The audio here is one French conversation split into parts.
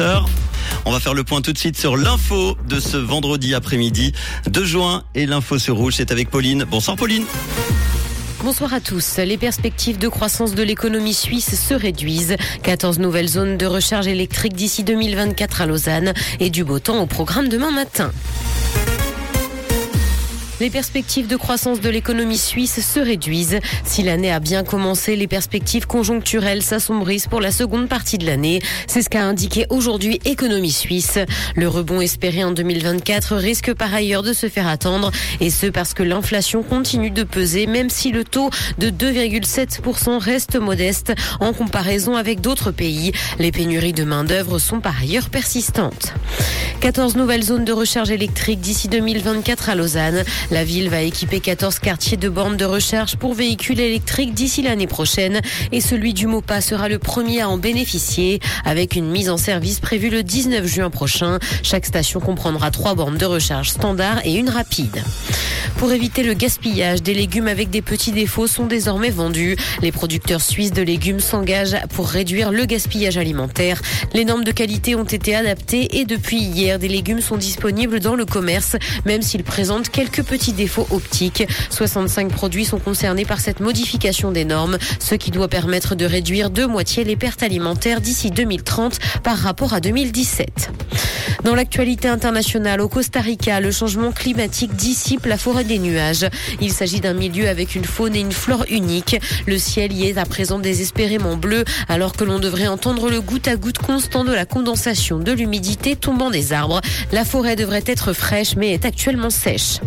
7h. On va faire le point tout de suite sur l'info de ce vendredi après-midi 2 juin et l'info sur rouge, c'est avec Pauline. Bonsoir Pauline. Bonsoir à tous. Les perspectives de croissance de l'économie suisse se réduisent. 14 nouvelles zones de recharge électrique d'ici 2024 à Lausanne et du beau temps au programme demain matin. Les perspectives de croissance de l'économie suisse se réduisent. Si l'année a bien commencé, les perspectives conjoncturelles s'assombrissent pour la seconde partie de l'année. C'est ce qu'a indiqué aujourd'hui Économie Suisse. Le rebond espéré en 2024 risque par ailleurs de se faire attendre et ce parce que l'inflation continue de peser même si le taux de 2,7% reste modeste en comparaison avec d'autres pays. Les pénuries de main-d'œuvre sont par ailleurs persistantes. 14 nouvelles zones de recharge électrique d'ici 2024 à Lausanne. La ville va équiper 14 quartiers de bornes de recharge pour véhicules électriques d'ici l'année prochaine et celui du MOPA sera le premier à en bénéficier avec une mise en service prévue le 19 juin prochain. Chaque station comprendra trois bornes de recharge standard et une rapide. Pour éviter le gaspillage, des légumes avec des petits défauts sont désormais vendus. Les producteurs suisses de légumes s'engagent pour réduire le gaspillage alimentaire. Les normes de qualité ont été adaptées et depuis hier, des légumes sont disponibles dans le commerce, même s'ils présentent quelques petits défauts optiques. 65 produits sont concernés par cette modification des normes, ce qui doit permettre de réduire de moitié les pertes alimentaires d'ici 2030 par rapport à 2017. Dans l'actualité internationale, au Costa Rica, le changement climatique dissipe la forêt des nuages. Il s'agit d'un milieu avec une faune et une flore unique. Le ciel y est à présent désespérément bleu, alors que l'on devrait entendre le goutte à goutte constant de la condensation de l'humidité tombant des arbres. La forêt devrait être fraîche, mais est actuellement sèche.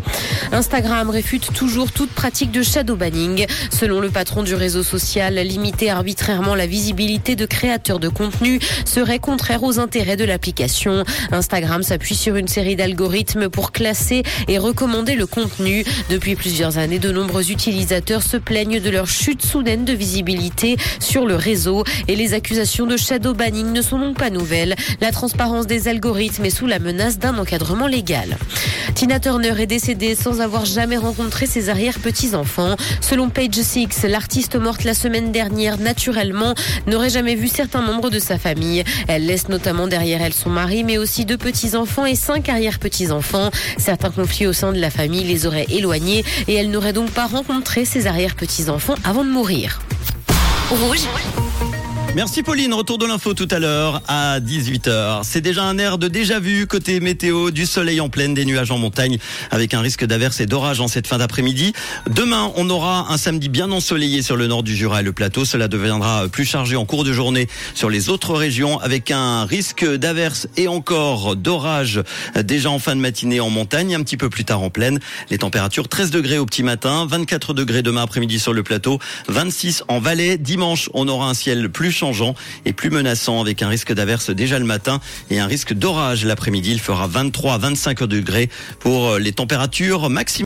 Instagram réfute toujours toute pratique de shadow banning. Selon le patron du réseau social, limiter arbitrairement la visibilité de créateurs de contenu serait contraire aux intérêts de l'application. Instagram s'appuie sur une série d'algorithmes pour classer et recommander le contenu. Depuis plusieurs années, de nombreux utilisateurs se plaignent de leur chute soudaine de visibilité sur le réseau et les accusations de shadow banning ne sont donc pas nouvelles. La transparence des algorithmes est sous la menace d'un encadrement légal. Tina Turner est décédée sans avoir jamais rencontré ses arrière-petits-enfants. Selon Page Six, l'artiste morte la semaine dernière naturellement n'aurait jamais vu certains membres de sa famille. Elle laisse notamment derrière elle son mari, mais aussi deux petits-enfants et cinq arrière-petits-enfants. Certains conflits au sein de la famille les auraient éloignés et elle n'aurait donc pas rencontré ses arrière-petits-enfants avant de mourir. Rouge. Merci Pauline, retour de l'info tout à l'heure à 18h. C'est déjà un air de déjà vu côté météo, du soleil en pleine, des nuages en montagne avec un risque d'averse et d'orage en cette fin d'après-midi. Demain, on aura un samedi bien ensoleillé sur le nord du Jura et le plateau. Cela deviendra plus chargé en cours de journée sur les autres régions avec un risque d'averse et encore d'orage déjà en fin de matinée en montagne, un petit peu plus tard en plaine. Les températures 13 degrés au petit matin, 24 degrés demain après-midi sur le plateau, 26 en vallée. Dimanche, on aura un ciel plus et plus menaçant avec un risque d'averse déjà le matin et un risque d'orage l'après-midi. Il fera 23 à 25 degrés pour les températures maximales.